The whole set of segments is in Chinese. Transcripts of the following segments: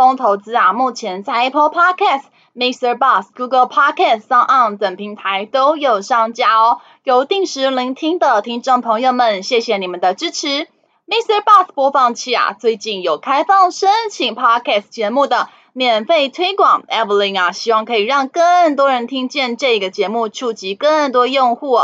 疯投资啊，目前在 Apple Podcast、Mr. Boss、Google Podcast、SoundOn 等平台都有上架哦。有定时聆听的听众朋友们，谢谢你们的支持。Mr. Boss 播放器啊，最近有开放申请 Podcast 节目的免费推广。Evelyn 啊，希望可以让更多人听见这个节目，触及更多用户。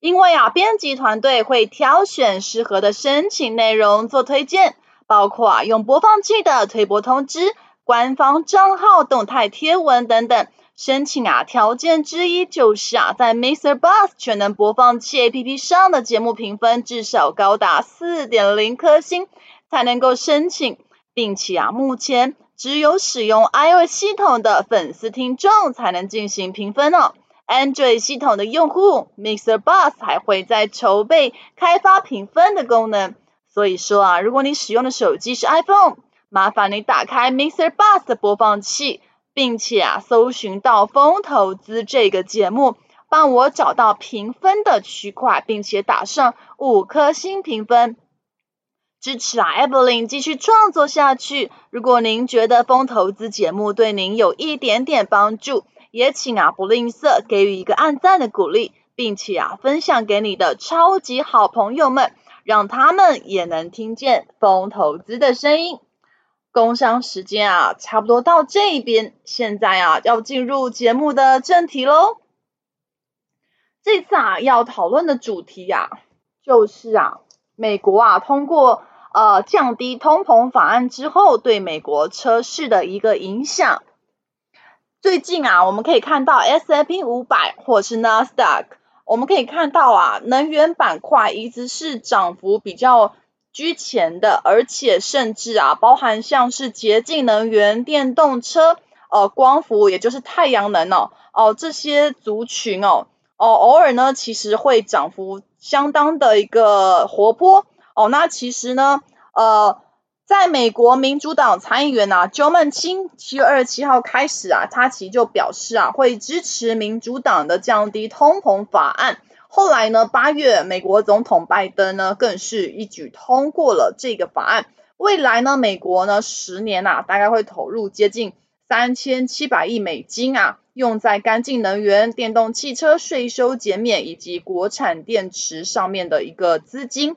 因为啊，编辑团队会挑选适合的申请内容做推荐。包括啊，用播放器的推播通知、官方账号动态贴文等等。申请啊，条件之一就是啊，在 Mr. Bus 全能播放器 APP 上的节目评分至少高达四点零颗星，才能够申请。并且啊，目前只有使用 iOS 系统的粉丝听众才能进行评分哦。Android 系统的用户，Mr. Bus 还会在筹备开发评分的功能。所以说啊，如果你使用的手机是 iPhone，麻烦你打开 Mister Bus 的播放器，并且啊，搜寻到风投资这个节目，帮我找到评分的区块，并且打上五颗星评分，支持啊，Evelyn 继续创作下去。如果您觉得风投资节目对您有一点点帮助，也请啊不吝啬给予一个按赞的鼓励，并且啊分享给你的超级好朋友们。让他们也能听见风投资的声音。工商时间啊，差不多到这边，现在啊，要进入节目的正题喽。这次啊，要讨论的主题啊，就是啊，美国啊，通过呃降低通膨法案之后，对美国车市的一个影响。最近啊，我们可以看到 S&P 五百或是 NASDAQ。我们可以看到啊，能源板块一直是涨幅比较居前的，而且甚至啊，包含像是洁净能源、电动车、呃，光伏，也就是太阳能哦，哦、这些族群哦，哦、偶尔呢，其实会涨幅相当的一个活泼哦。那其实呢，呃。在美国民主党参议员呐、啊，Joe Manchin 七月二十七号开始啊，他其实就表示啊，会支持民主党的降低通膨法案。后来呢，八月美国总统拜登呢，更是一举通过了这个法案。未来呢，美国呢，十年呐，大概会投入接近三千七百亿美金啊，用在干净能源、电动汽车税收减免以及国产电池上面的一个资金。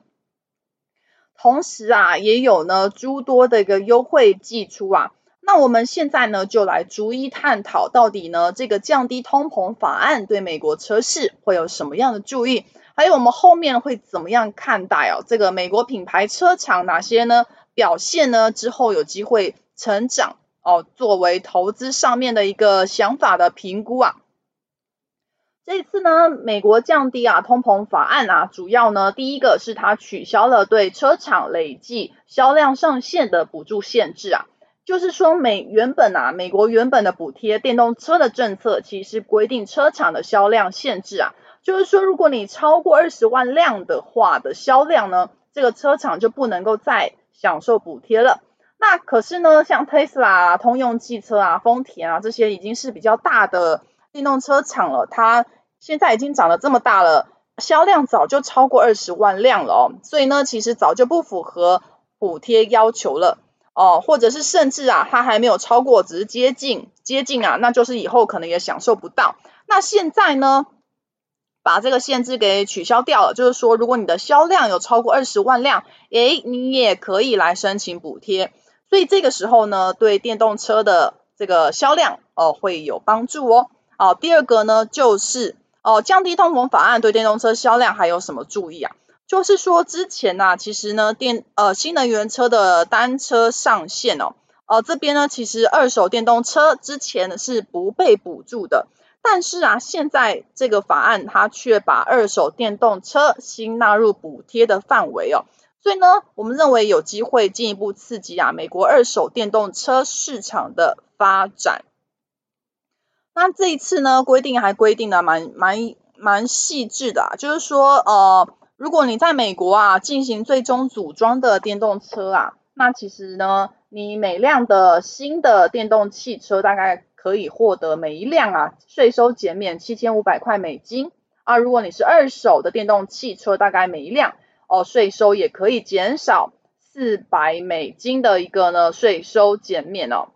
同时啊，也有呢诸多的一个优惠寄出啊。那我们现在呢，就来逐一探讨，到底呢这个降低通膨法案对美国车市会有什么样的注意？还有我们后面会怎么样看待哦？这个美国品牌车厂哪些呢表现呢之后有机会成长哦？作为投资上面的一个想法的评估啊。这次呢，美国降低啊通膨法案啊，主要呢，第一个是它取消了对车厂累计销量上限的补助限制啊，就是说美原本啊，美国原本的补贴电动车的政策，其实规定车厂的销量限制啊，就是说如果你超过二十万辆的话的销量呢，这个车厂就不能够再享受补贴了。那可是呢，像特斯拉啊、通用汽车啊、丰田啊这些已经是比较大的电动车厂了，它现在已经长得这么大了，销量早就超过二十万辆了哦，所以呢，其实早就不符合补贴要求了哦，或者是甚至啊，它还没有超过，只是接近接近啊，那就是以后可能也享受不到。那现在呢，把这个限制给取消掉了，就是说，如果你的销量有超过二十万辆，诶，你也可以来申请补贴。所以这个时候呢，对电动车的这个销量哦会有帮助哦。哦，第二个呢就是。哦，降低通膨法案对电动车销量还有什么注意啊？就是说之前呐、其实呢电呃新能源车的单车上限哦，呃这边呢其实二手电动车之前是不被补助的，但是啊现在这个法案它却把二手电动车新纳入补贴的范围哦，所以呢，我们认为有机会进一步刺激啊美国二手电动车市场的发展。那这一次呢，规定还规定的蛮蛮蛮细致的啊，就是说呃，如果你在美国啊进行最终组装的电动车啊，那其实呢，你每辆的新的电动汽车大概可以获得每一辆啊税收减免七千五百块美金啊，如果你是二手的电动汽车，大概每一辆。哦，税收也可以减少四百美金的一个呢税收减免哦。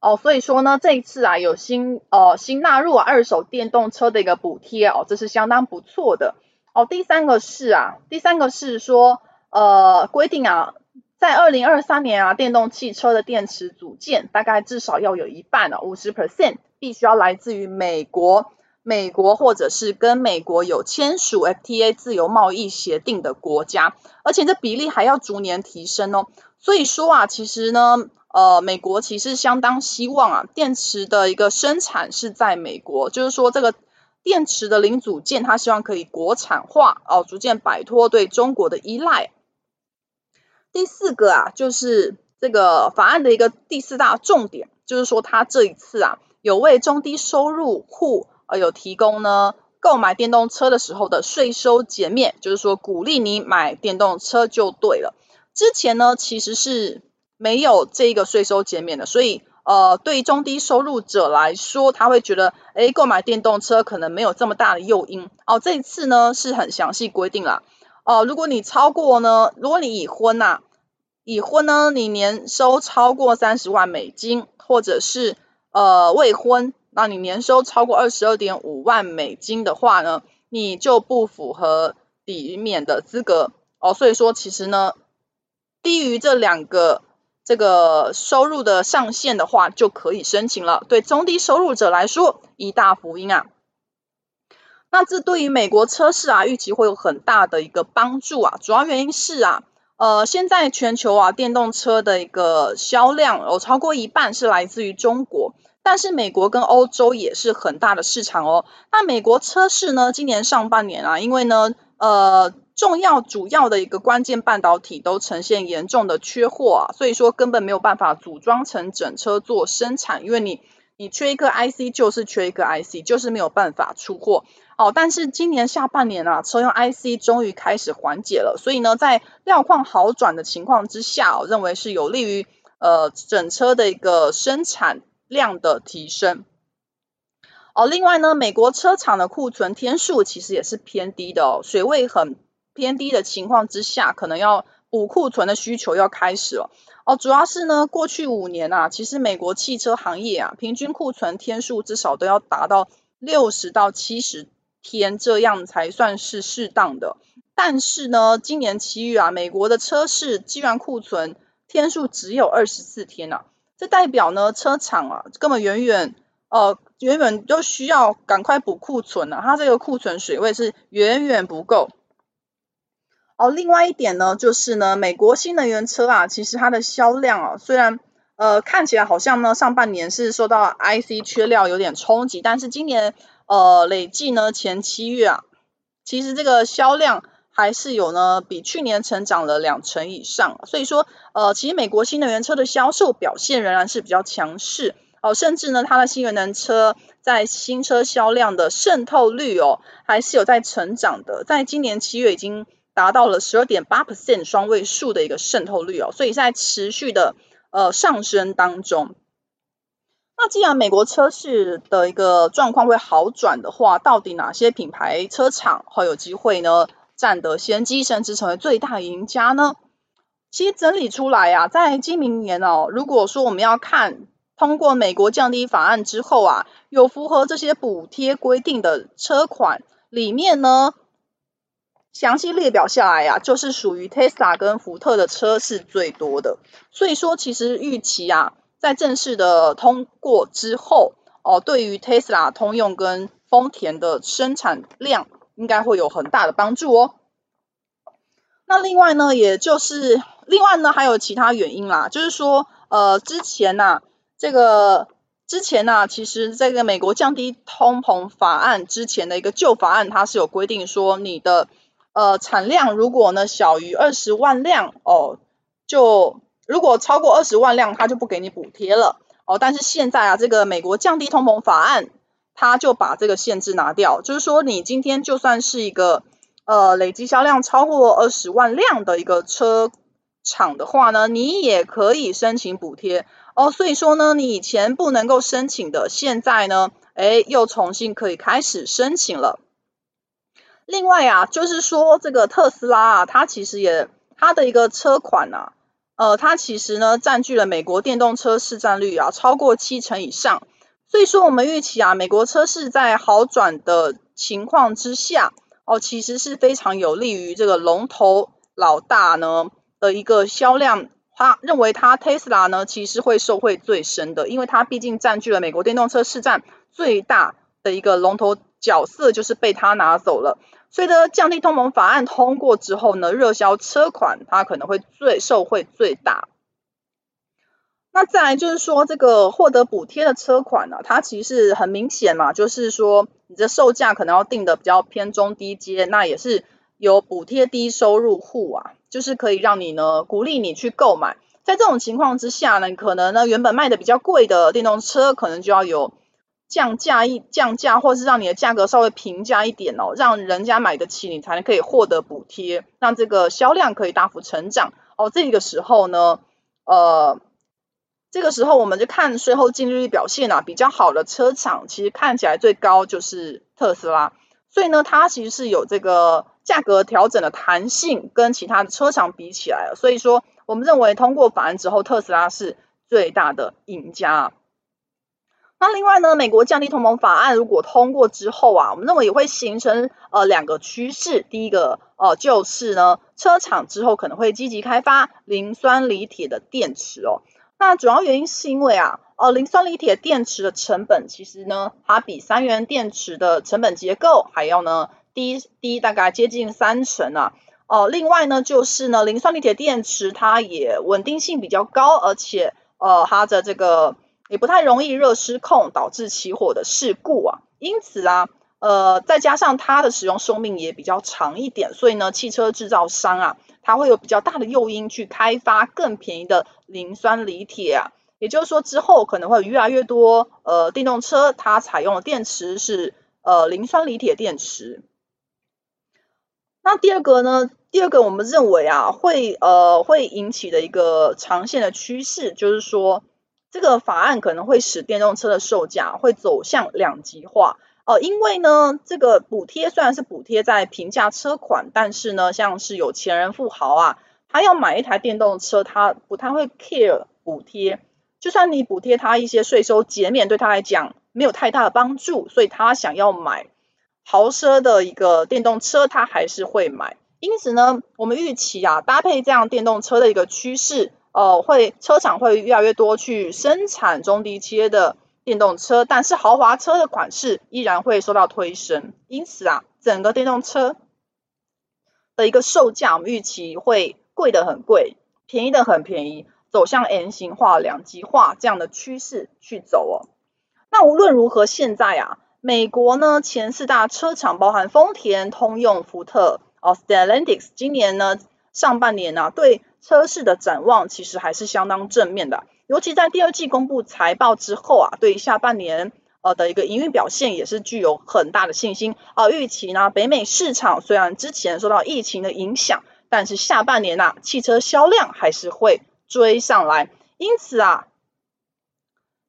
哦，所以说呢，这一次啊有新呃新纳入二手电动车的一个补贴哦，这是相当不错的。哦，第三个是啊，第三个是说呃规定啊，在二零二三年啊电动汽车的电池组件大概至少要有一半哦，五十 percent 必须要来自于美国。美国或者是跟美国有签署 FTA 自由贸易协定的国家，而且这比例还要逐年提升哦。所以说啊，其实呢，呃，美国其实相当希望啊，电池的一个生产是在美国，就是说这个电池的零组件，它希望可以国产化哦，逐渐摆脱对中国的依赖。第四个啊，就是这个法案的一个第四大重点，就是说它这一次啊，有为中低收入户。呃，有提供呢，购买电动车的时候的税收减免，就是说鼓励你买电动车就对了。之前呢，其实是没有这个税收减免的，所以呃，对于中低收入者来说，他会觉得，诶，购买电动车可能没有这么大的诱因。哦，这一次呢是很详细规定了。哦、如果你超过呢，如果你已婚呐、啊，已婚呢，你年收超过三十万美金，或者是呃未婚。那你年收超过二十二点五万美金的话呢，你就不符合抵免的资格哦。所以说，其实呢，低于这两个这个收入的上限的话，就可以申请了。对中低收入者来说，一大福音啊。那这对于美国车市啊，预期会有很大的一个帮助啊。主要原因是啊，呃，现在全球啊，电动车的一个销量有超过一半是来自于中国。但是美国跟欧洲也是很大的市场哦。那美国车市呢，今年上半年啊，因为呢，呃，重要主要的一个关键半导体都呈现严重的缺货啊，所以说根本没有办法组装成整车做生产，因为你你缺一个 IC 就是缺一个 IC，就是没有办法出货哦。但是今年下半年啊，车用 IC 终于开始缓解了，所以呢，在料况好转的情况之下，我认为是有利于呃整车的一个生产。量的提升哦，另外呢，美国车厂的库存天数其实也是偏低的哦，水位很偏低的情况之下，可能要补库存的需求要开始了哦。主要是呢，过去五年啊，其实美国汽车行业啊，平均库存天数至少都要达到六十到七十天，这样才算是适当的。但是呢，今年七月啊，美国的车市既然库存天数只有二十四天啊。这代表呢，车厂啊，根本远远呃，远远都需要赶快补库存了，它这个库存水位是远远不够。哦，另外一点呢，就是呢，美国新能源车啊，其实它的销量啊，虽然呃看起来好像呢，上半年是受到 IC 缺料有点冲击，但是今年呃累计呢前七月啊，其实这个销量。还是有呢，比去年成长了两成以上，所以说，呃，其实美国新能源车的销售表现仍然是比较强势哦，甚至呢，它的新能源车在新车销量的渗透率哦，还是有在成长的，在今年七月已经达到了十二点八 percent 双位数的一个渗透率哦，所以在持续的呃上升当中。那既然美国车市的一个状况会好转的话，到底哪些品牌车厂会有机会呢？占得先机，甚至成为最大赢家呢？其实整理出来啊，在今明年哦，如果说我们要看通过美国降低法案之后啊，有符合这些补贴规定的车款里面呢，详细列表下来啊，就是属于 Tesla 跟福特的车是最多的。所以说，其实预期啊，在正式的通过之后哦，对于 Tesla、通用跟丰田的生产量。应该会有很大的帮助哦。那另外呢，也就是另外呢，还有其他原因啦，就是说，呃，之前呐、啊，这个之前呐、啊，其实这个美国降低通膨法案之前的一个旧法案，它是有规定说，你的呃产量如果呢小于二十万辆哦，就如果超过二十万辆，它就不给你补贴了哦。但是现在啊，这个美国降低通膨法案，它就把这个限制拿掉，就是说你今天就算是一个呃累积销量超过二十万辆的一个车厂的话呢，你也可以申请补贴哦。所以说呢，你以前不能够申请的，现在呢，哎，又重新可以开始申请了。另外啊，就是说这个特斯拉啊，它其实也它的一个车款啊，呃，它其实呢占据了美国电动车市占率啊超过七成以上。所以说我们预期啊，美国车市在好转的情况之下，哦，其实是非常有利于这个龙头老大呢。的一个销量，他认为他 Tesla 呢，其实会受惠最深的，因为它毕竟占据了美国电动车市占最大的一个龙头角色，就是被他拿走了。所以呢，降低通膨法案通过之后呢，热销车款它可能会最受惠最大。那再来就是说，这个获得补贴的车款呢、它其实很明显嘛，就是说你的售价可能要定的比较偏中低阶，那也是有补贴低收入户啊。就是可以让你呢，鼓励你去购买。在这种情况之下呢，可能呢原本卖的比较贵的电动车，可能就要有降价一降价，或是让你的价格稍微平价一点哦，让人家买得起，你才能可以获得补贴，让这个销量可以大幅成长哦。这个时候呢，呃，这个时候我们就看税后净利率表现啊，比较好的车厂，其实看起来最高就是特斯拉，所以呢，它其实是有这个。价格调整的弹性跟其他的车厂比起来，所以说我们认为通过法案之后，特斯拉是最大的赢家。那另外呢，美国降低通盟法案如果通过之后啊，我们认为也会形成呃两个趋势。第一个呃就是呢，车厂之后可能会积极开发磷酸锂铁的电池哦。那主要原因是因为啊，呃磷酸锂铁电池的成本其实呢，它比三元电池的成本结构还要呢。低低大概接近三成啊，哦，另外呢就是呢，磷酸锂铁电池它也稳定性比较高，而且呃它的这个也不太容易热失控导致起火的事故啊，因此啊，呃再加上它的使用寿命也比较长一点，所以呢汽车制造商啊，它会有比较大的诱因去开发更便宜的磷酸锂铁啊，也就是说之后可能会越来越多呃电动车它采用的电池是呃磷酸锂铁电池。那第二个呢？第二个我们认为啊，会呃会引起的一个长线的趋势，就是说这个法案可能会使电动车的售价会走向两极化哦、呃。因为呢，这个补贴虽然是补贴在平价车款，但是呢，像是有钱人富豪啊，他要买一台电动车，他不太会 care 补贴，就算你补贴他一些税收减免，对他来讲没有太大的帮助，所以他想要买。豪奢的一个电动车，他还是会买。因此呢，我们预期啊，搭配这样电动车的一个趋势，呃，会车厂会越来越多去生产中低阶的电动车，但是豪华车的款式依然会受到推升。因此啊，整个电动车的一个售价，我们预期会贵得很贵，便宜得很便宜，走向 M 型化、两极化这样的趋势去走哦。那无论如何，现在啊。美国呢，前四大车厂包含丰田、通用、福特、哦，Stellantis，今年呢上半年呢、啊、对车市的展望其实还是相当正面的，尤其在第二季公布财报之后啊，对于下半年呃的一个营运表现也是具有很大的信心啊。预期呢，北美市场虽然之前受到疫情的影响，但是下半年呐、啊，汽车销量还是会追上来，因此啊。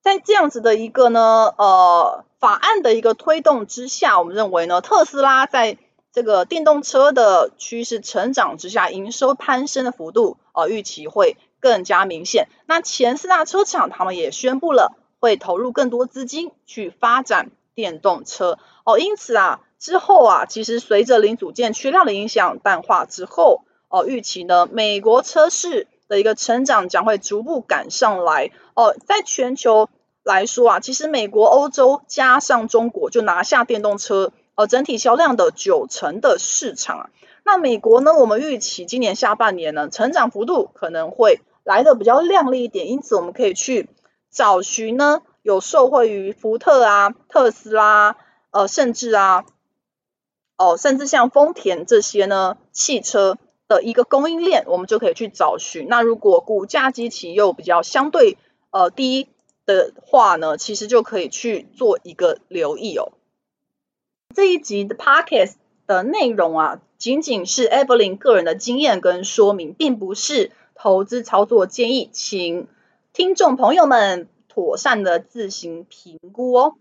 在这样子的一个呢，呃，法案的一个推动之下，我们认为呢，特斯拉在这个电动车的趋势成长之下，营收攀升的幅度，呃，预期会更加明显。那前四大车厂他们也宣布了，会投入更多资金去发展电动车。哦，因此啊，之后啊，其实随着零组件缺料的影响淡化之后，哦，预期呢，美国车市。的一个成长将会逐步赶上来哦，在全球来说啊，其实美国、欧洲加上中国就拿下电动车呃整体销量的九成的市场啊。那美国呢，我们预期今年下半年呢，成长幅度可能会来得比较亮丽一点，因此我们可以去找寻呢有受惠于福特啊、特斯拉呃，甚至啊。哦，甚至像丰田这些呢，汽车的一个供应链，我们就可以去找寻。那如果股价基期又比较相对呃低的话呢，其实就可以去做一个留意哦。这一集的 Podcast 的内容啊，仅仅是 Evelyn 个人的经验跟说明，并不是投资操作建议，请听众朋友们妥善的自行评估哦。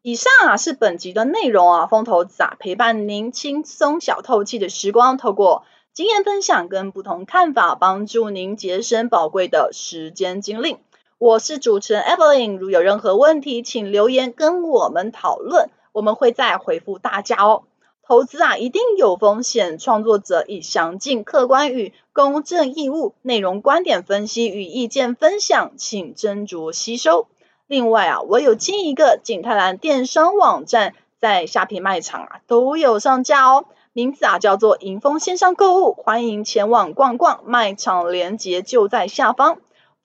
以上啊是本集的内容啊，风投资啊陪伴您轻松小透气的时光，透过经验分享跟不同看法，帮助您节省宝贵的时间精力。我是主持人 Evelyn，如有任何问题，请留言跟我们讨论，我们会再回复大家哦。投资啊一定有风险，创作者以详尽、客观与公正义务内容、观点分析与意见分享，请斟酌吸收。另外啊，我有经营一个景泰蓝电商网站，在虾皮卖场啊都有上架哦，名字啊叫做迎风线上购物，欢迎前往逛逛，卖场链接就在下方。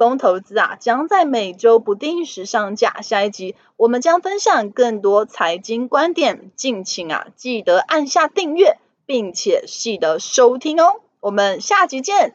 风投资啊将在每周不定时上架，下一集我们将分享更多财经观点，敬请啊记得按下订阅，并且记得收听哦，我们下集见。